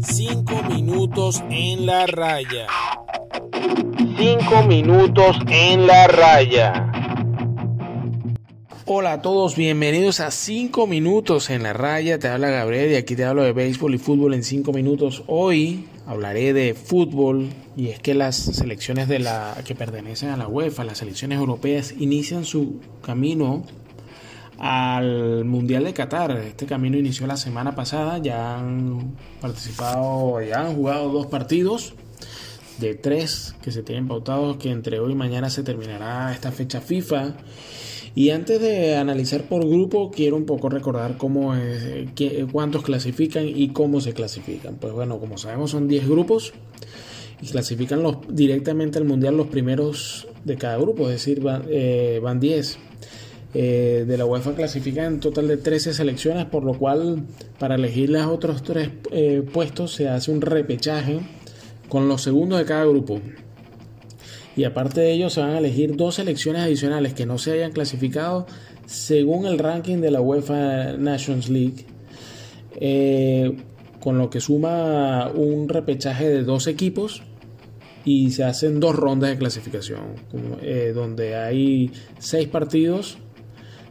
Cinco minutos en la raya. Cinco minutos en la raya. Hola a todos, bienvenidos a 5 minutos en la raya. Te habla Gabriel y aquí te hablo de béisbol y fútbol en 5 minutos. Hoy hablaré de fútbol y es que las selecciones de la que pertenecen a la UEFA, las selecciones europeas, inician su camino al Mundial de Qatar. Este camino inició la semana pasada, ya han participado, ya han jugado dos partidos de tres que se tienen pautados, que entre hoy y mañana se terminará esta fecha FIFA. Y antes de analizar por grupo, quiero un poco recordar cómo es, cuántos clasifican y cómo se clasifican. Pues bueno, como sabemos son 10 grupos y clasifican los, directamente al Mundial los primeros de cada grupo, es decir, van, eh, van 10. Eh, de la UEFA clasifican en total de 13 selecciones, por lo cual para elegir los otros tres eh, puestos se hace un repechaje con los segundos de cada grupo. Y aparte de ello, se van a elegir dos selecciones adicionales que no se hayan clasificado según el ranking de la UEFA Nations League. Eh, con lo que suma un repechaje de dos equipos y se hacen dos rondas de clasificación, donde hay seis partidos,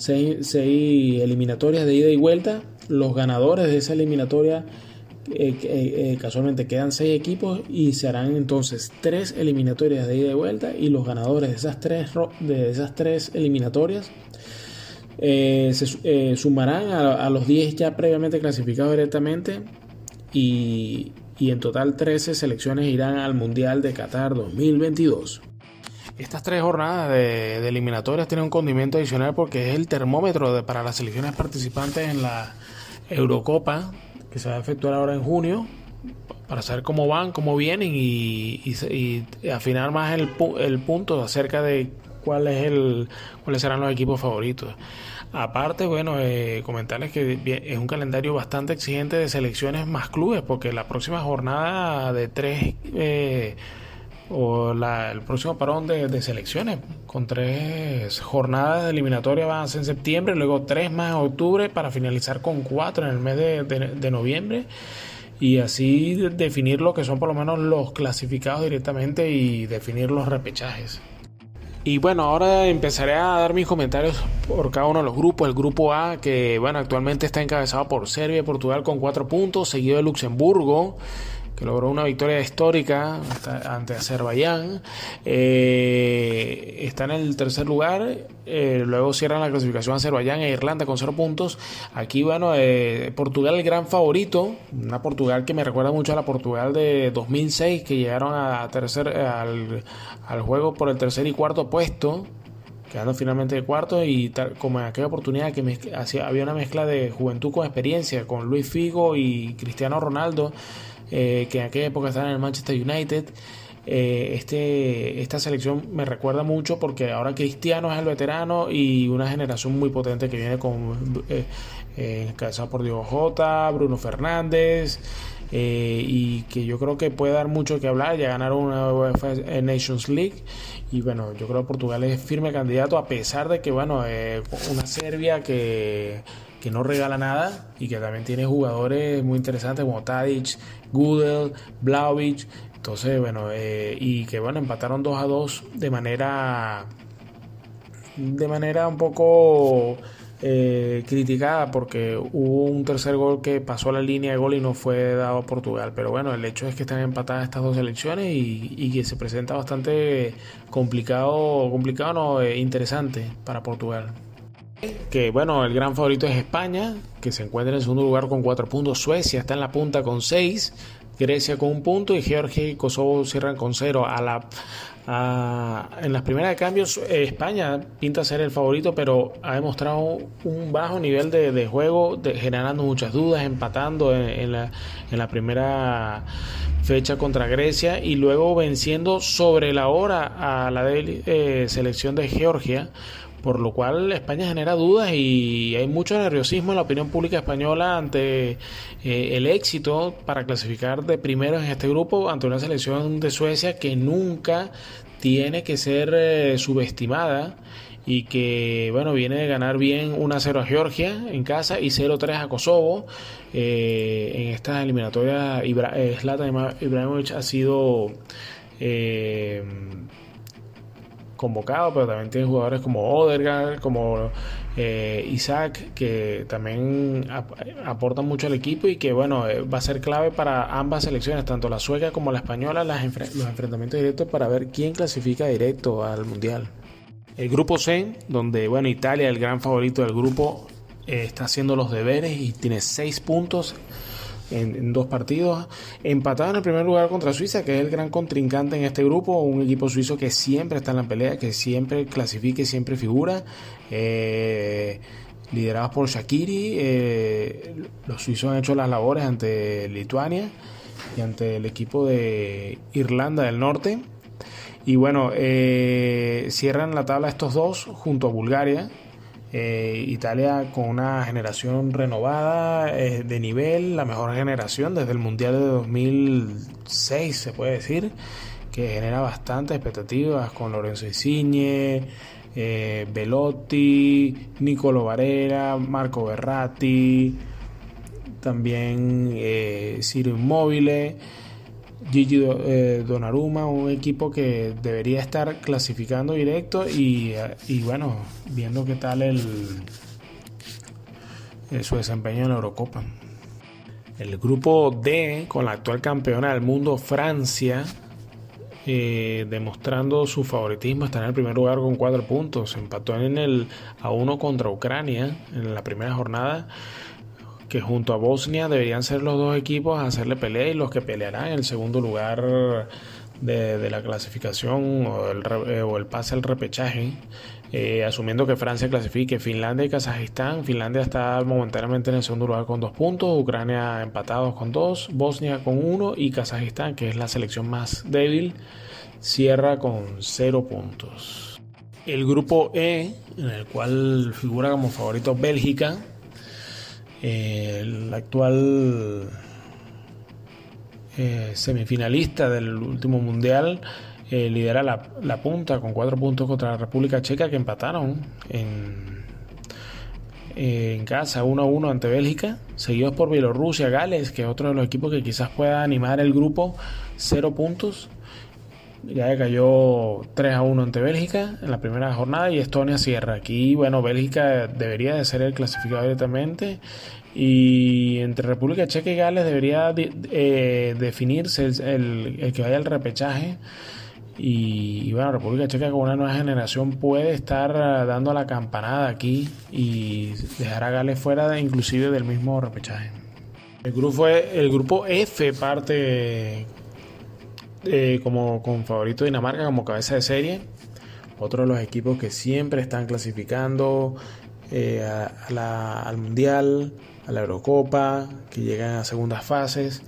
seis, eliminatorias de ida y vuelta. Los ganadores de esa eliminatoria eh, eh, casualmente quedan seis equipos y se harán entonces tres eliminatorias de ida y vuelta y los ganadores de esas tres, de esas tres eliminatorias eh, se sumarán a, los 10 ya previamente clasificados directamente y, y en total 13 selecciones irán al Mundial de Qatar 2022. Estas tres jornadas de, eliminatorias tienen un condimento adicional porque es el termómetro para las selecciones participantes en la Eurocopa que se va a efectuar ahora en junio para saber cómo van, cómo vienen y, afinar más el, el, punto acerca de cuál es el, cuáles serán los equipos favoritos. Aparte, bueno, eh, comentarles que es un calendario bastante exigente de selecciones más clubes, porque la próxima jornada de tres eh, o el próximo parón de, selecciones con tres jornadas de eliminatoria van a ser en septiembre, luego tres más en octubre para finalizar con cuatro en el mes de, noviembre y así definir lo que son por lo menos los clasificados directamente y definir los repechajes. Y bueno, ahora empezaré a dar mis comentarios por cada uno de los grupos. El grupo A, que bueno, actualmente está encabezado por Serbia y Portugal con cuatro puntos, seguido de Luxemburgo que logró una victoria histórica ante Azerbaiyán. Eh, está en el tercer lugar. Eh, luego cierran la clasificación Azerbaiyán e Irlanda con cero puntos. Aquí, bueno, eh, Portugal el gran favorito. Una Portugal que me recuerda mucho a la Portugal de 2006, que llegaron a tercer, al, al juego por el tercer y cuarto puesto quedando finalmente de cuarto y tal, como en aquella oportunidad que había una mezcla de juventud con experiencia con Luis Figo y Cristiano Ronaldo eh, que en aquella época estaba en el Manchester United. Eh, este, esta selección me recuerda mucho porque ahora Cristiano es el veterano y una generación muy potente que viene con eh, eh por Diego Jota, Bruno Fernández. Y que yo creo que puede dar mucho que hablar. Ya ganaron una UEFA Nations League y bueno, yo creo que Portugal es firme candidato a pesar de que bueno, una Serbia que que no regala nada y que también tiene jugadores muy interesantes como Tadic, Gudel, Blaovic. Entonces, bueno, eh, y que bueno, empataron 2 a 2 de manera de manera un poco eh, criticada porque hubo un tercer gol que pasó la línea de gol y no fue dado a Portugal. Pero bueno, el hecho es que están empatadas estas dos elecciones y, que se presenta bastante complicado, complicado no, eh, interesante para Portugal. Que bueno, el gran favorito es España, que se encuentra en segundo lugar con cuatro puntos. Suecia está en la punta con seis. Grecia con un punto y Georgia y Kosovo cierran con cero. A la, en las primeras de cambios, eh, España pinta ser el favorito, pero ha demostrado un bajo nivel de, juego, generando muchas dudas, empatando en, la, en, la, primera fecha contra Grecia y luego venciendo sobre la hora a la eh, selección de Georgia por lo cual España genera dudas y hay mucho nerviosismo en la opinión pública española ante eh, el éxito para clasificar de primero en este grupo ante una selección de Suecia que nunca tiene que ser eh, subestimada y que bueno viene de ganar bien 1-0 a Georgia en casa y 0-3 a Kosovo eh, en estas eliminatorias Ibra Ibrahimovic ha sido convocado pero también tiene jugadores como Odegaard como eh, Isaac, que también aporta mucho al equipo y que bueno, eh, va a ser clave para ambas selecciones, tanto la sueca como la española, los enfrentamientos directos para ver quién clasifica directo al Mundial. El grupo C, donde bueno, Italia, el gran favorito del grupo, eh, está haciendo los deberes y tiene seis puntos en, dos partidos. Empatado en el primer lugar contra Suiza, que es el gran contrincante en este grupo, un equipo suizo que siempre está en la pelea, que siempre clasifica y siempre figura. Eh, liderados por Shakiri, eh, los suizos han hecho las labores ante Lituania y ante el equipo de Irlanda del Norte. Y bueno, eh, cierran la tabla estos dos junto a Bulgaria, eh, Italia con una generación renovada eh, de nivel, la mejor generación desde el Mundial de 2006 se puede decir, que genera bastantes expectativas con Lorenzo Insigne, eh, Velotti, Nicolo Varela, Marco Berratti, también Ciro Immobile. Gigi eh, Donnarumma, un equipo que debería estar clasificando directo y, bueno, viendo qué tal el, eh, su desempeño en la Eurocopa. El grupo D, con la actual campeona del mundo, Francia, eh, demostrando su favoritismo, está en el primer lugar con cuatro puntos. Empató en el a uno contra Ucrania en la primera jornada que junto a Bosnia deberían ser los dos equipos a hacerle pelea y los que pelearán en el segundo lugar de, la clasificación o el, eh, o el, pase al repechaje. Eh, asumiendo que Francia clasifique Finlandia y Kazajistán. Finlandia está momentáneamente en el segundo lugar con dos puntos, Ucrania empatados con dos, Bosnia con uno y Kazajistán, que es la selección más débil, cierra con cero puntos. El grupo E, en el cual figura como favorito Bélgica, el actual eh, semifinalista del último mundial eh, lidera la, punta con cuatro puntos contra la República Checa que empataron en, en casa 1 a 1 ante Bélgica, seguidos por Bielorrusia, Gales, que es otro de los equipos que quizás pueda animar el grupo, cero puntos. Ya cayó 3 a 1 ante Bélgica en la primera jornada y Estonia cierra. Aquí, bueno, Bélgica debería de ser el clasificado directamente y entre República Checa y Gales debería eh, definirse el, que vaya al repechaje. Y, bueno, República Checa con una nueva generación puede estar dando la campanada aquí y dejar a Gales fuera de, inclusive del mismo repechaje. El grupo, el grupo F parte eh, como con favorito Dinamarca como cabeza de serie. Otro de los equipos que siempre están clasificando eh, al Mundial, a la Eurocopa, que llegan a segundas fases.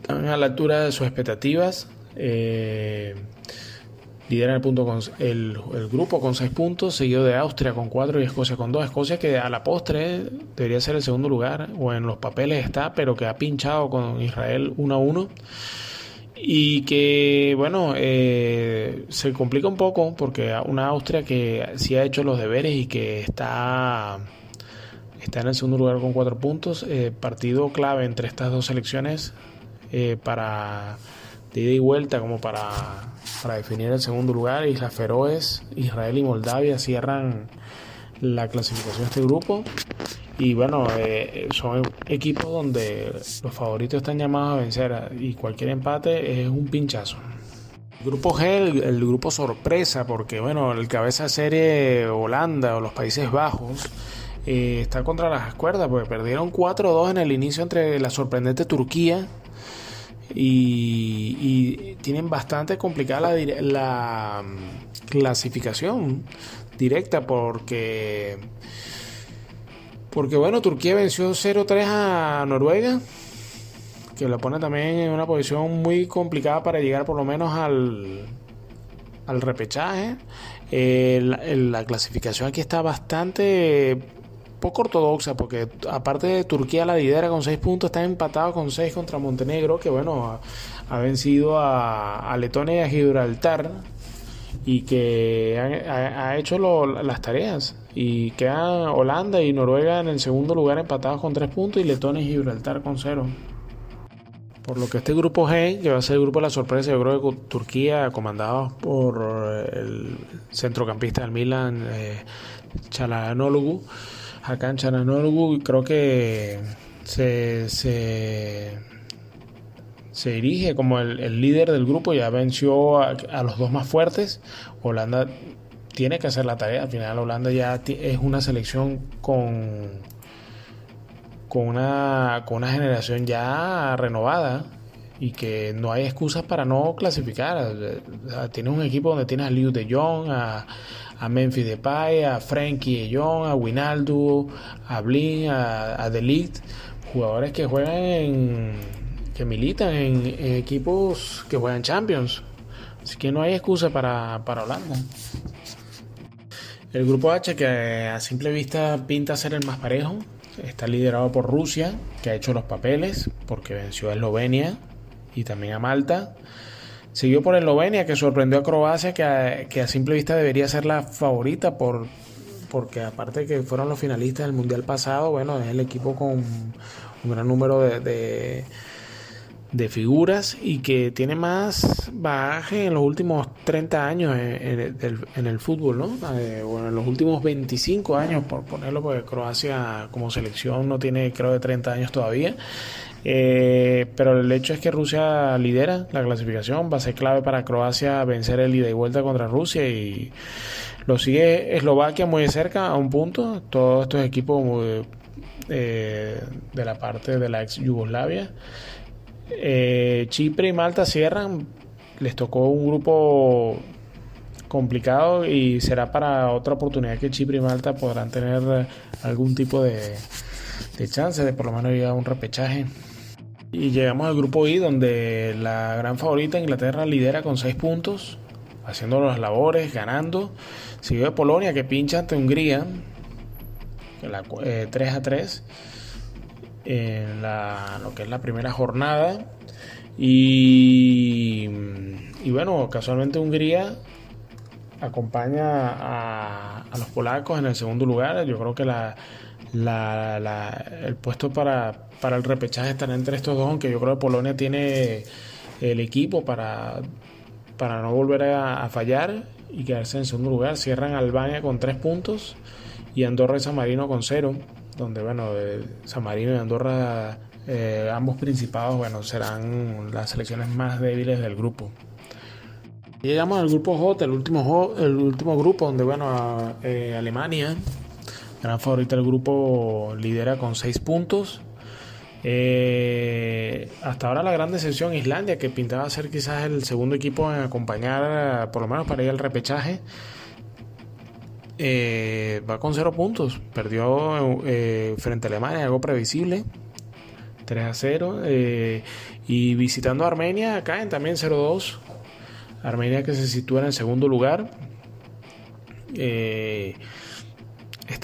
Están a la altura de sus expectativas. Eh, lideran el, punto con, el, grupo con 6 puntos, seguido de Austria con 4 y Escocia con 2. Escocia que a la postre debería ser el segundo lugar, o en los papeles está, pero que ha pinchado con Israel 1 a 1 y que bueno eh, se complica un poco porque una Austria que sí ha hecho los deberes y que está está en el segundo lugar con cuatro puntos eh, partido clave entre estas dos selecciones eh, para de ida y vuelta como para, para definir el segundo lugar Islas Feroes Israel y Moldavia cierran la clasificación de este grupo y bueno, eh, son equipos donde los favoritos están llamados a vencer y cualquier empate es un pinchazo. Grupo G, el, grupo sorpresa, porque bueno, el cabeza serie Holanda o los Países Bajos eh, está contra las cuerdas, porque perdieron 4-2 en el inicio entre la sorprendente Turquía y, tienen bastante complicada la, la mm, clasificación directa porque porque bueno, Turquía venció 0-3 a Noruega, que lo pone también en una posición muy complicada para llegar por lo menos al, al repechaje. la clasificación aquí está bastante poco ortodoxa, porque aparte de Turquía la lidera con 6 puntos, está empatado con 6 contra Montenegro, que bueno, ha, vencido a, Letonia y a Gibraltar, y que ha, hecho las tareas. Y quedan Holanda y Noruega en el segundo lugar empatados con 3 puntos, y Letonia y Gibraltar con 0. Por lo que este grupo G, que va a ser el grupo de la sorpresa, yo creo que Turquía, comandado por el centrocampista del Milan, eh, Chalanoglu, Hakan Chalanoglu, creo que se, se, dirige como el, líder del grupo, ya venció a los dos más fuertes. Holanda tiene que hacer la tarea, al final Holanda ya es una selección con con una, con una generación ya renovada y que no hay excusas para no clasificar. Tienes un equipo donde tienes a Liu de Jong, a, a Memphis Depay, a Frankie de Jong, a Winaldo, a Blin, a, a Delict, jugadores que juegan en, que militan en, equipos que juegan Champions. Así que no hay excusa para, para Holanda. El grupo H, que a simple vista pinta ser el más parejo, Está liderado por Rusia, que ha hecho los papeles porque venció a Eslovenia y también a Malta. Siguió por Eslovenia, que sorprendió a Croacia, que a, simple vista debería ser la favorita por, porque aparte de que fueron los finalistas del Mundial pasado, bueno, es el equipo con un gran número de figuras y que tiene más bagaje en los últimos 30 años en, el fútbol, ¿no? Eh, bueno, en los últimos 25 años, por ponerlo, porque Croacia como selección no tiene, creo, de 30 años todavía. Eh, pero el hecho es que Rusia lidera la clasificación, va a ser clave para Croacia vencer el ida y vuelta contra Rusia y lo sigue Eslovaquia muy cerca a un punto, todos estos equipos eh, de la parte de la ex Yugoslavia. Eh, Chipre y Malta cierran. Les tocó un grupo complicado y será para otra oportunidad que Chipre y Malta podrán tener algún tipo de, chance de por lo menos llegar a un repechaje. Y llegamos al grupo I donde la gran favorita Inglaterra lidera con 6 puntos, haciendo las labores, ganando. Sigue Polonia que pincha ante Hungría, 3 eh, a 3 en la, lo que es la primera jornada. Y, y bueno, casualmente Hungría acompaña a, los polacos en el segundo lugar. Yo creo que la, la, el puesto para, para el repechaje estará entre estos dos, aunque yo creo que Polonia tiene el equipo para, para no volver a, a fallar y quedarse en segundo lugar. Cierran Albania con tres puntos y Andorra y San Marino con cero donde bueno, San Marino y Andorra, eh, ambos principados, bueno, serán las selecciones más débiles del grupo. Llegamos al grupo J, el último, el último grupo, donde bueno, eh, Alemania, gran favorita del grupo, lidera con 6 puntos. Eh, hasta ahora la gran decepción Islandia, que pintaba ser quizás el segundo equipo en acompañar, por lo menos para ir al repechaje. Eh, va con 0 puntos. Perdió eh, frente a Alemania, algo previsible. 3 a 0. Eh, y visitando a Armenia, caen también 0-2. Armenia que se sitúa en el segundo lugar. está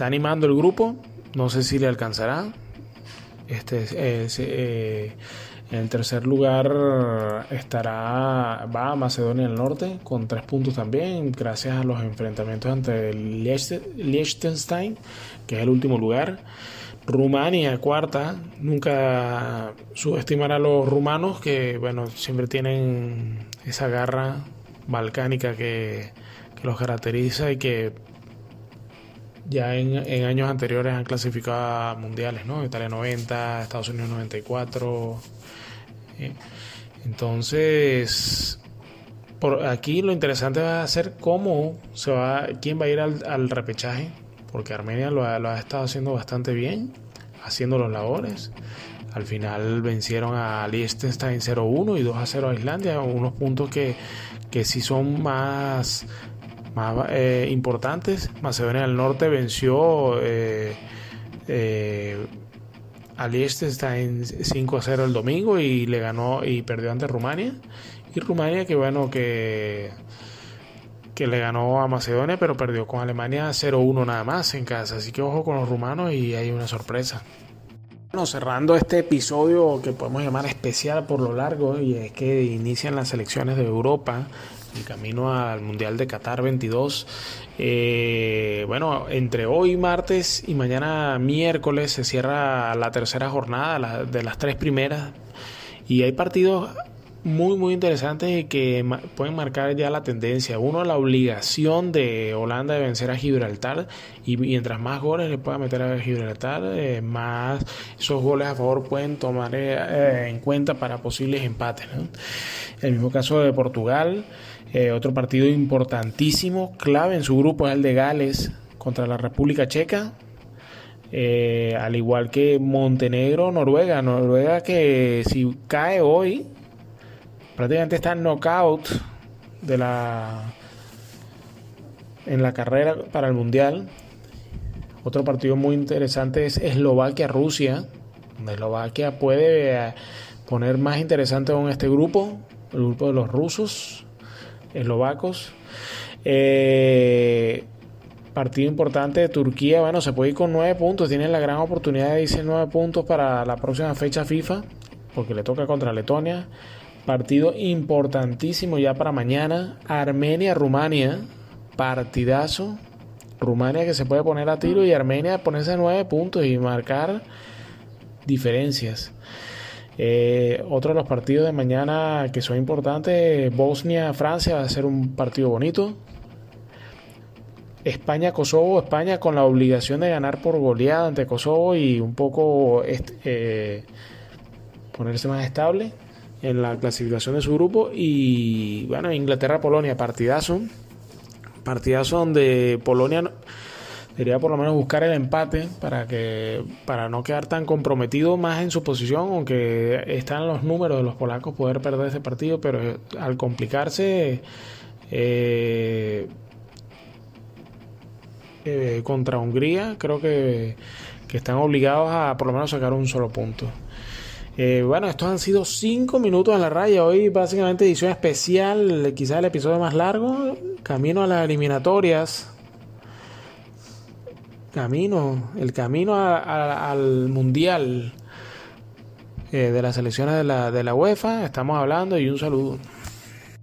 animando el grupo. No sé si le alcanzará. Este es en tercer lugar estará va Macedonia del Norte con tres puntos también, gracias a los enfrentamientos ante Liechtenstein, que es el último lugar. Rumania, cuarta, nunca subestimar a los rumanos que, bueno, siempre tienen esa garra balcánica que, los caracteriza y que ya en, en, años anteriores han clasificado a mundiales, ¿no? Italia 90, Estados Unidos 94, entonces, por aquí lo interesante va a ser cómo se va, quién va a ir al, repechaje, porque Armenia lo ha, estado haciendo bastante bien, haciendo los labores. Al final vencieron a Liechtenstein 0-1 y 2-0 a Islandia, unos puntos que, que sí son más, más eh, importantes. Macedonia del Norte venció eh, eh, este está en 5 a 0 el domingo y le ganó y perdió ante Rumania. Y Rumania que bueno que que le ganó a Macedonia, pero perdió con Alemania 0-1 nada más en casa. Así que ojo con los rumanos y hay una sorpresa. Bueno, cerrando este episodio que podemos llamar especial por lo largo, y es que inician las selecciones de Europa, el camino al Mundial de Qatar 22. Eh, bueno, entre hoy martes y mañana miércoles se cierra la tercera jornada de las tres primeras y hay partidos muy, muy interesantes que pueden marcar ya la tendencia. Uno, la obligación de Holanda de vencer a Gibraltar y mientras más goles le pueda meter a Gibraltar, eh, más esos goles a favor pueden tomar eh, en cuenta para posibles empates. El mismo caso de Portugal, eh, otro partido importantísimo, clave en su grupo es el de Gales contra la República Checa. al igual que Montenegro, Noruega, Noruega que si cae hoy prácticamente está knockout de la en la carrera para el mundial. Otro partido muy interesante es Eslovaquia-Rusia. Eslovaquia puede eh, poner más interesante aún este grupo, el grupo de los rusos, eslovacos. Eh, partido importante de Turquía, bueno, se puede ir con nueve puntos, tiene la gran oportunidad de irse nueve puntos para la próxima fecha FIFA, porque le toca contra Letonia. Partido importantísimo ya para mañana. Armenia-Rumania. Partidazo. Rumania que se puede poner a tiro y Armenia ponerse a nueve puntos y marcar diferencias. Eh, otro de los partidos de mañana que son importantes, Bosnia-Francia va a ser un partido bonito. España-Kosovo, España con la obligación de ganar por goleada ante Kosovo y un poco eh, ponerse más estable en la clasificación de su grupo. Y bueno, Inglaterra-Polonia, partidazo. Partidazo donde Polonia debería por lo menos buscar el empate para que para no quedar tan comprometido más en su posición, aunque están los números de los polacos poder perder ese partido, pero al complicarse eh, eh, contra Hungría, creo que, que están obligados a por lo menos sacar un solo punto. Eh, bueno, estos han sido cinco minutos en la raya. Hoy básicamente edición especial, quizás el episodio más largo. Camino a las eliminatorias. Camino, el camino al mundial eh, de las selecciones de la, de la UEFA. Estamos hablando y un saludo.